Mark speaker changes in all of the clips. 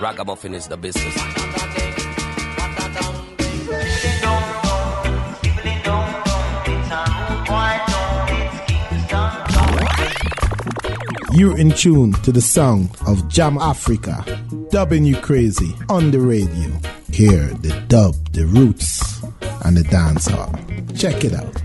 Speaker 1: Ragamuffin is the business.
Speaker 2: You're in tune to the song of Jamáfrika, dubbing you crazy on the radio. Hear the dub, the roots, and the dancehall. Check it out.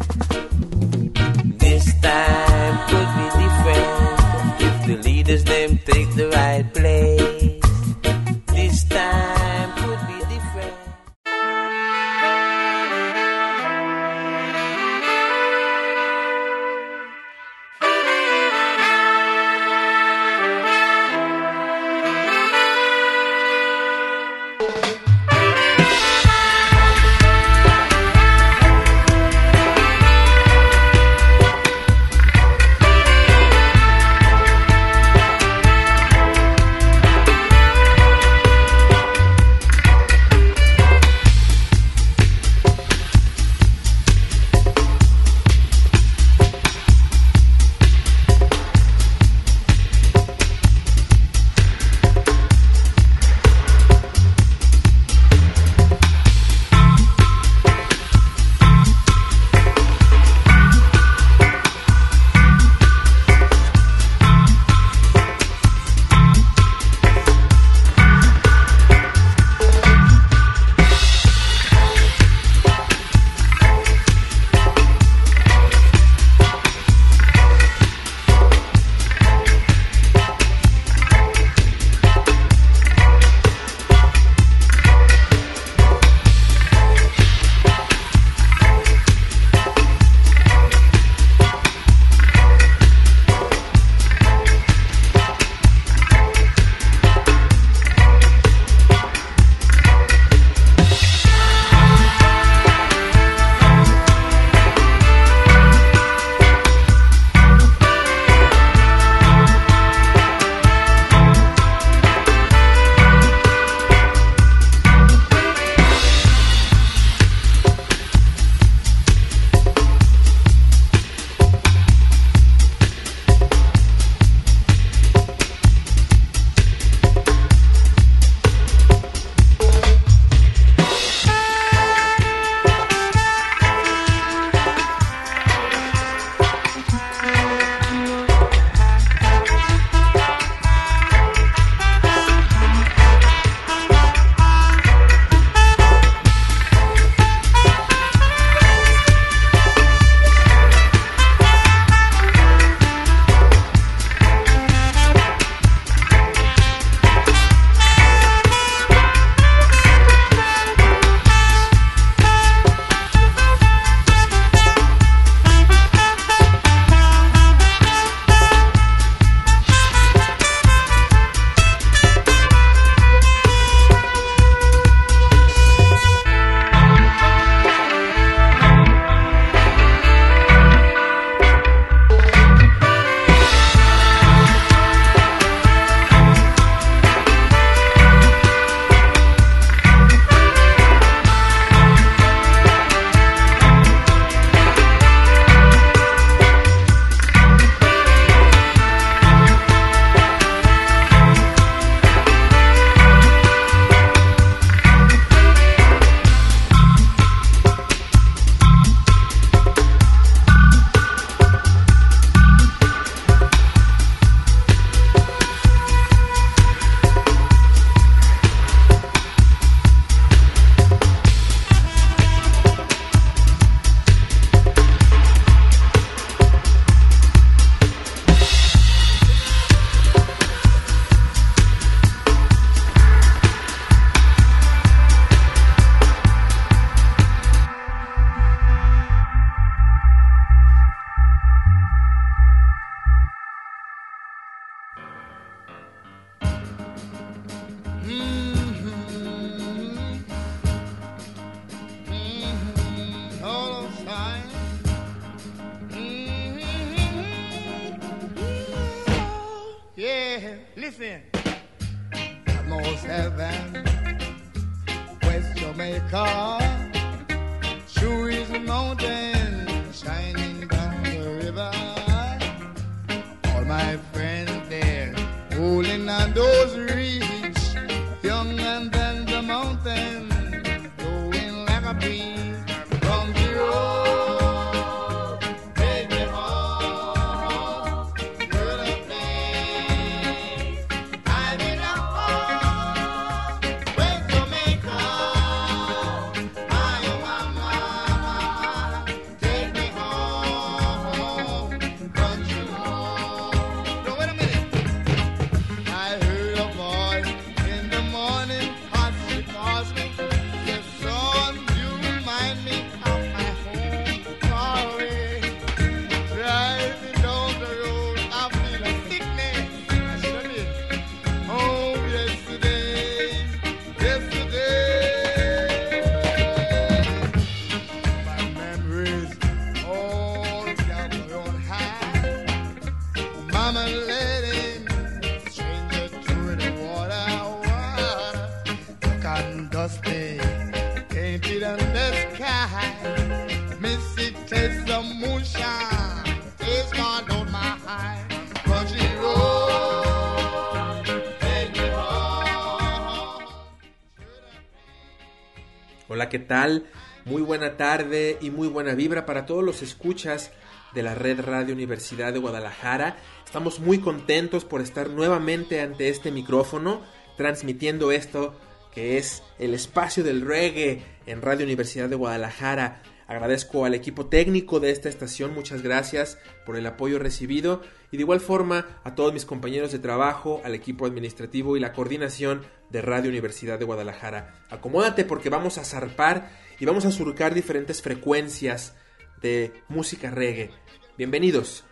Speaker 2: ¿Qué tal? Muy buena tarde y muy buena vibra para todos los escuchas de la Red Radio Universidad de Guadalajara. Estamos muy contentos por estar nuevamente ante este micrófono, transmitiendo esto que es el espacio del reggae en Radio Universidad de Guadalajara. Agradezco al equipo técnico de esta estación, muchas gracias por el apoyo recibido y de igual forma a todos mis compañeros de trabajo, al equipo administrativo y la coordinación de Radio Universidad de Guadalajara. Acomódate porque vamos a zarpar y vamos a surcar diferentes frecuencias de música reggae. Bienvenidos.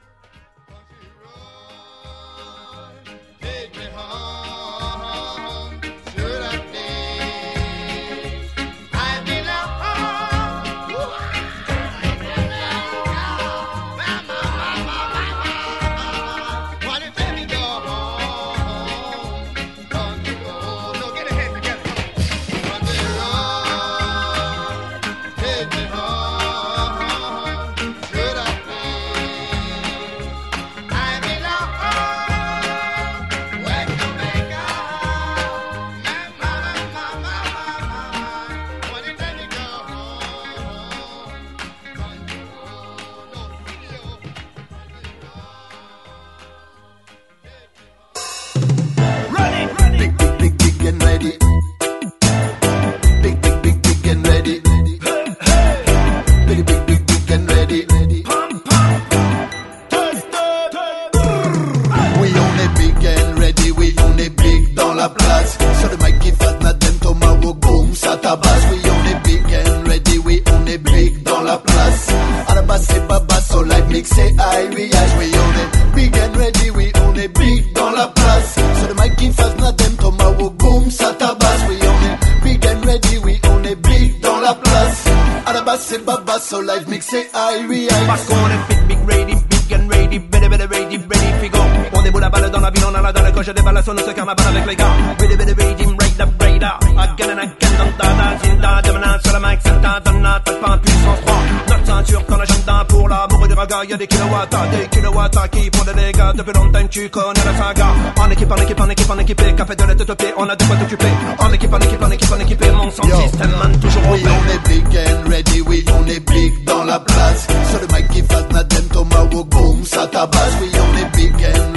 Speaker 3: Qu'on est big, big, ready, big and ready, better, better, ready, ready, figo. On déboule la balle dans la ville, on a la dans le coche des balles, se calme pas avec les gars. Ready, ready, raid up, raid up. Again and again, dans ta da, zinda, devenant sur le mic, c'est ta, donna, tape pas en puissance 3. Ceinture qu'on agenda pour l'amour du raga, y'a des kilowatts, des kilowatts qui font des dégâts. Depuis longtemps, tu connais la saga. En équipe, en équipe, en équipe, en équipe, café de lait topé, on a de quoi t'occuper. En équipe, en équipe, en équipe, en équipe, mon
Speaker 4: Yo.
Speaker 3: système, man, toujours
Speaker 4: Oui, on est big and ready, oui, on est big dans la place. Sur le mic qui fait Nadem Tomahawk, boom, ça tabasse. Oui, on est big and ready,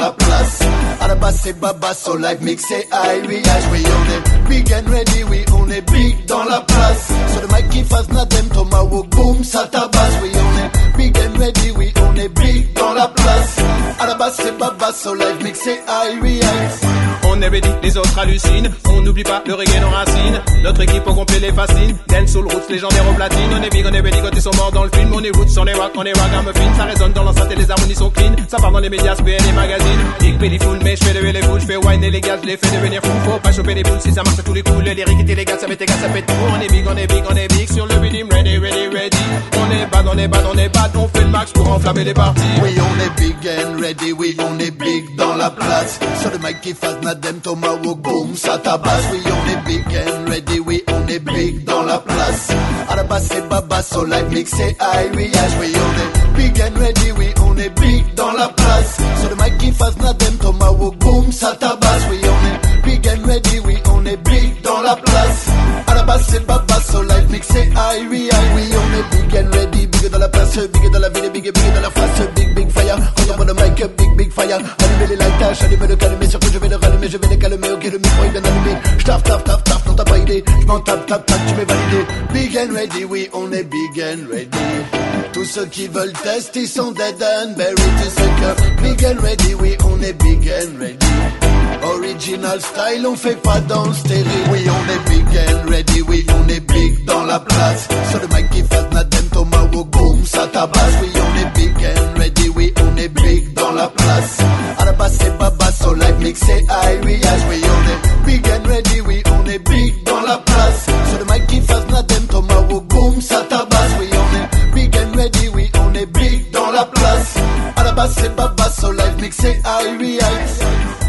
Speaker 4: la place. À la base, c'est Baba, so like mixé high, oui, oui, on est big and ready, oui, on est big dans la place. Sur le mic qui fait Nadem Tomahawk, boom, ça tabasse. Oui, on est big and ready, oui, on est big dans la place. À la base, c'est Baba, so mixé high, oui,
Speaker 3: On est ready, les autres hallucinent. On n'oublie pas le reggae, nos racines. Notre équipe au complet les fascine. Dance soul roots, légendaire au platine. On est big, on est ready, quand ils sont morts dans le film. On est roots, on est rock, on est ragamuffin. Ça résonne dans l'enceinte et les harmonies sont clean. Ça part dans les médias, et les magazines. Big Billy Fool, mais je fais lever les foules. Je fais wine et les gars, je les fais devenir fou. Faut pas choper les boules si ça marche à tous les coups. Les lyriques et les gars, ça m'est égal, ça fait tout. On est big, on est big, on est big. Sur le rhythm, ready, ready, ready. On est bad, on est bad, on est bad. On fait le max pour enflammer les parties.
Speaker 4: Oui, on est big and ready, oui, on est big dans la place. Sur le mic qui fasse Nadem Tomahawk, boom, ça tabasse. Oui, on est big and ready, oui, on est big dans la place. À la base, c'est Baba, so like mixé high, oui, oui, on est big and ready, oui, on est big dans la place. Sur le mic qui fasse Nadem Tomahawk, boom, ça tabasse. Oui, on est big and ready, oui, on est big dans la place. À la base, c'est Baba, so like mixé high, oui, dans la place, big dans la ville, big, big dans la face, big, big fire. Regarde le mic, big, big fire. Allumer les lights, allumer le calmer, surtout je vais le rallumer, je vais les calmer, ok, le micro est bien allumé. J'taf, taf, taf, taf, non t'as pas idée. J'm'en tape, tape, tape, tu m'es validé. Big and ready, oui, on est big and ready. Tous ceux qui veulent tester sont dead and buried. Tu sais que big and ready, oui, on est big and ready. Original style, on fait pas dans le stérile. Oui, on est big and ready, oui, on est big dans la place. Sur le mic qui Tomahawk, boom, ça tabasse. Oui, on est big and ready, oui, on est big dans la place. À la base, c'est Baba, so like mixé high, oui, oui, on est big and ready, oui, on est big dans la place. Sur le mic qui fait Nadem Tomahawk, boom, ça tabasse. Oui, on est big and ready, oui, on est big dans la place. À la base,
Speaker 5: Baba say Baba so life make say I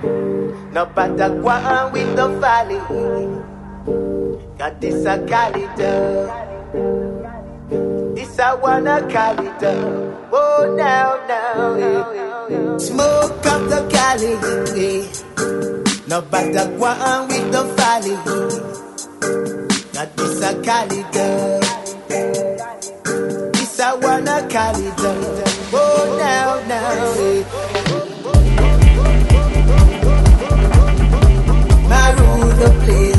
Speaker 6: No
Speaker 7: better one with the valley Got this a calendar. This I wanna kalida oh now now smoke up the cali No better one with the valley Got this a calendar. This I wanna kalida oh now now eh. the place.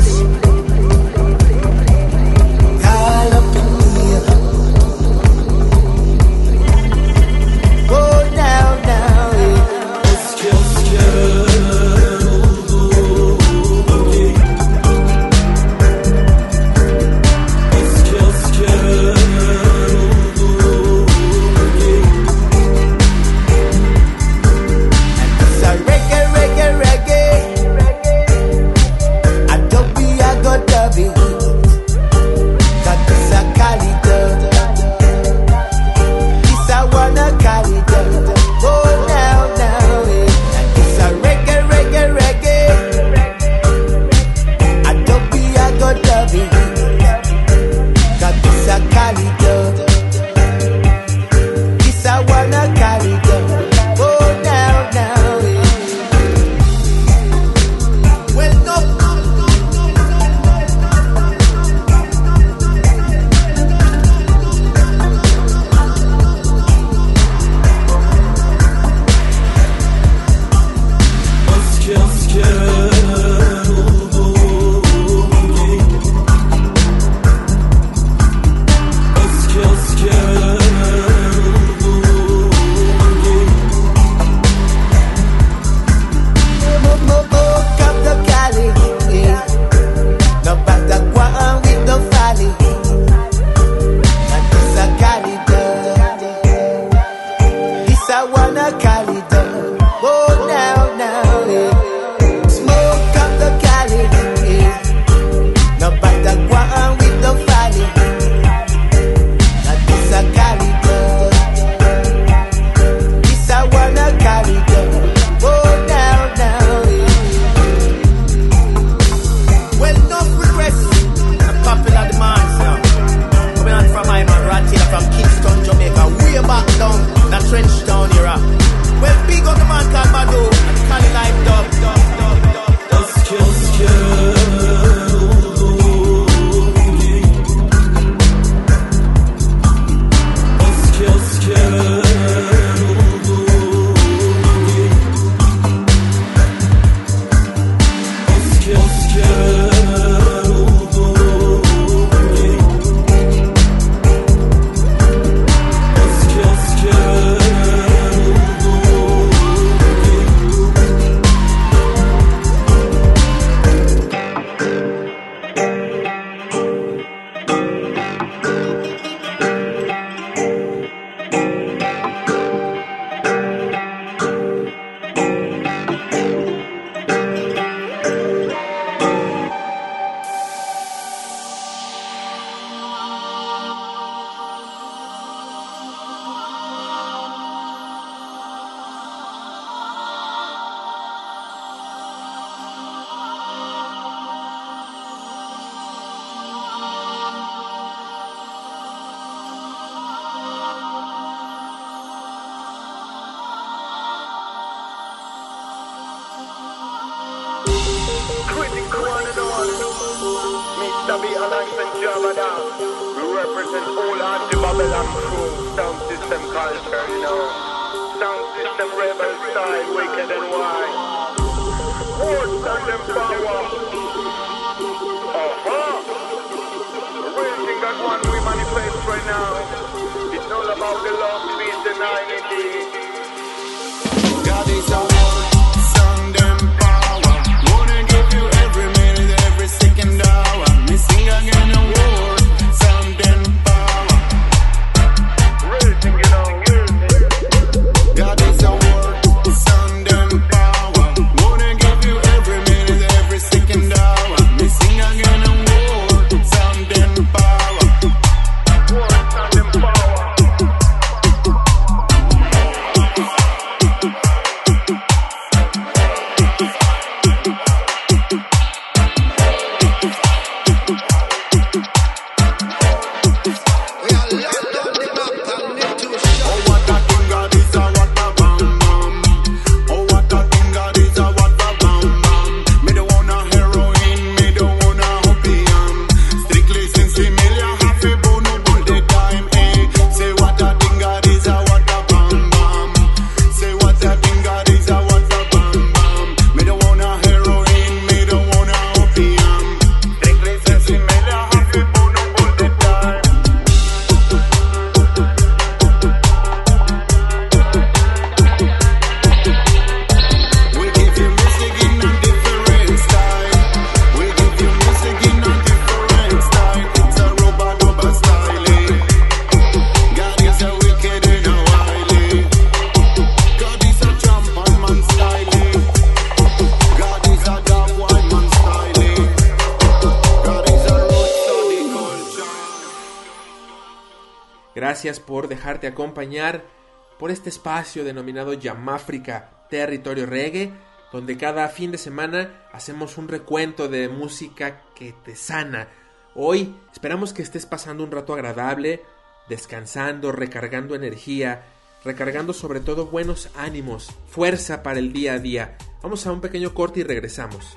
Speaker 8: por dejarte acompañar por este espacio denominado Yamáfrica, territorio reggae, donde cada fin de semana hacemos un recuento de música que te sana. Hoy esperamos que estés pasando un rato agradable, descansando, recargando energía, recargando sobre todo buenos ánimos, fuerza para el día a día. Vamos a un pequeño corte y regresamos.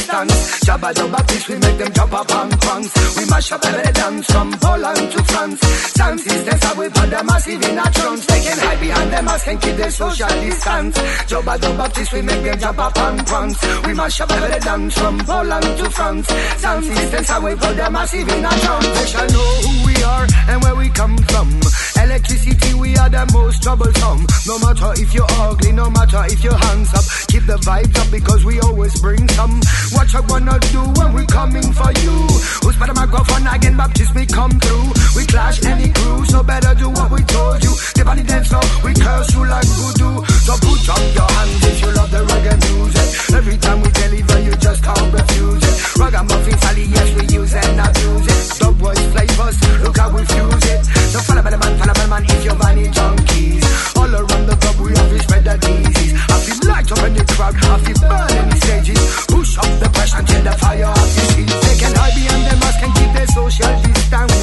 Speaker 9: Jabba the Baptist, we make them jump up on punks. We mash up every dance from Poland to France. Sound systems how we put the massive in our trunks. They can hide behind them mask and keep the social distance. Jabba the Baptist, we make them jump up on punks. We mash up every dance from Poland to France. Sound systems how we put the massive in our trunks. They shall know who we are and where we come from. Electricity, we are the most troublesome. No matter if you're ugly, no matter if your hands up, keep the vibes up because we always bring some. What I wanna do when we coming for you? Who's better microphone again? Baptist, me come through. We clash any crew, so better do what we told you. The body dance floor, we curse you like voodoo. So put up your hands if you love the reggae music. Every time we deliver, you just can't refuse it. Ragamuffin Sally, yes, we use and abuse it. Dub boys flavors, look how we fuse it. So follow the man, follow the man if you're vanny junkies. All around the club, we to spread the disease. I feel light up in the crowd, I feel burn in the stages. Push up the pressure until the fire off the seats. They can hide behind the mask and keep their social distance.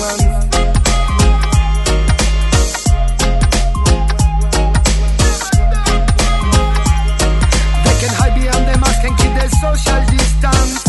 Speaker 9: They can hide behind the mask and keep their social distance.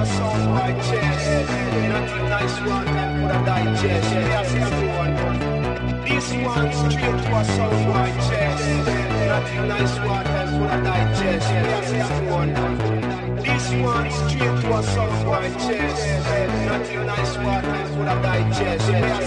Speaker 9: A sound
Speaker 7: boy chest. Nothing nice one and put a digest. I say. This one straight to a sound boy chest. Nothing nice one and put a digest. I say. This one straight to a sound boy chest. Nothing nice one and put a digest. Yeah, I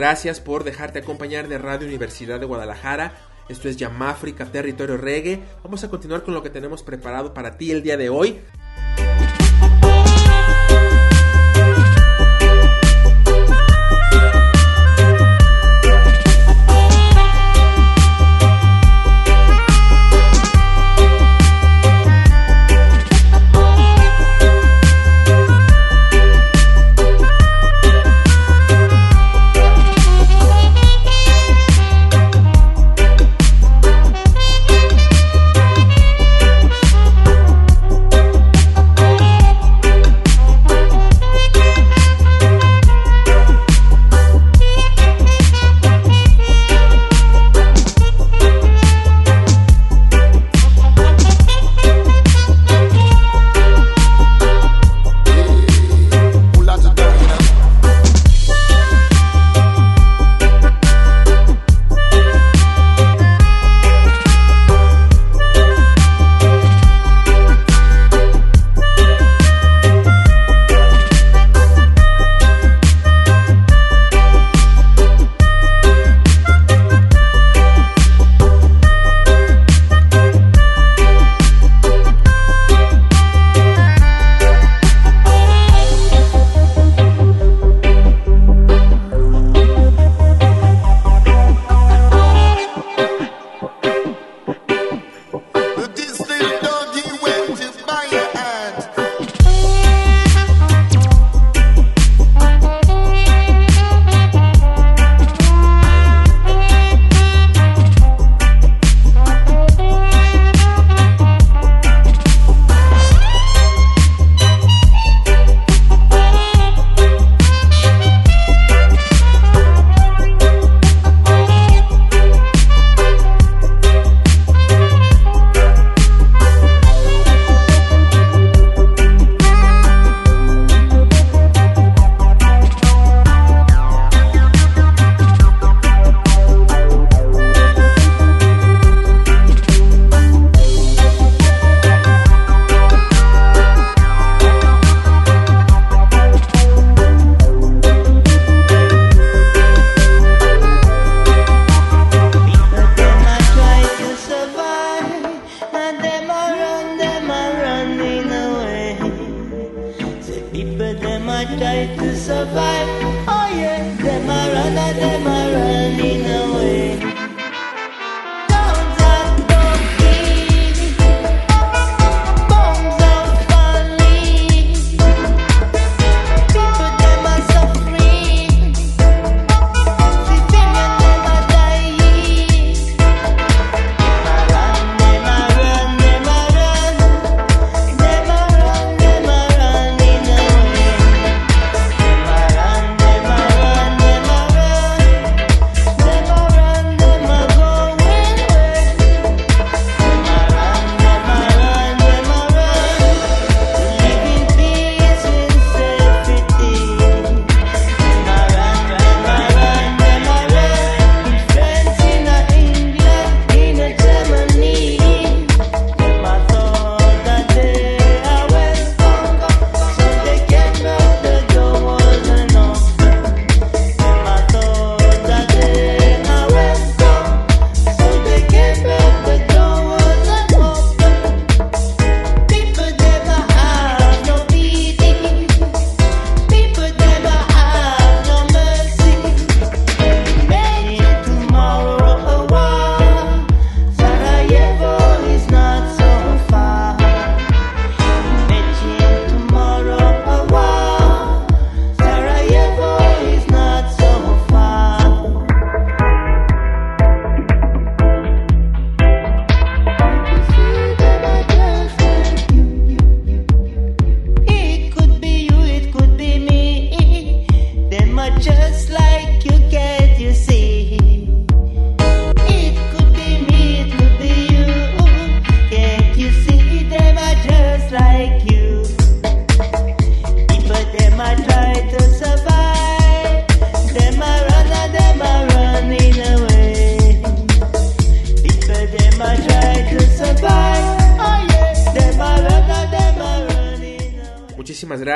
Speaker 10: gracias por dejarte acompañar de Radio Universidad de Guadalajara. Esto es Yamáfrica Territorio Reggae. Vamos a continuar con lo que tenemos preparado para ti el día de hoy.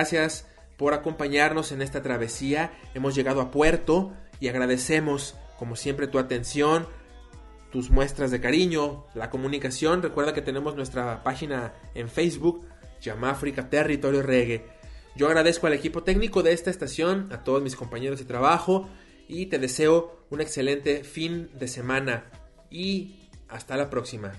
Speaker 10: gracias por acompañarnos en esta travesía. Hemos llegado a puerto
Speaker 11: y agradecemos, como siempre, tu atención, tus muestras de cariño, la comunicación. Recuerda que tenemos nuestra página en Facebook, Yamáfrica Territorio Reggae. Yo agradezco al equipo técnico de esta estación, a todos mis compañeros de trabajo y te deseo un excelente fin de semana y hasta la próxima.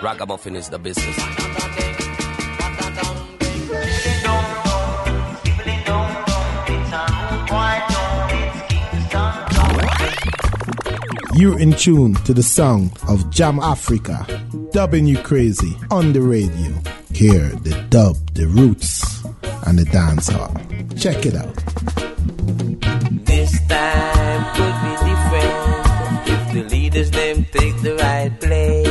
Speaker 12: Ragamuffin is the business.
Speaker 13: You're in tune to the sound of Jamáfrika, dubbing you crazy on the radio. Hear the dub, the roots, and the dance hall. Check it out.
Speaker 1: This time could be different if the leaders them take the right place.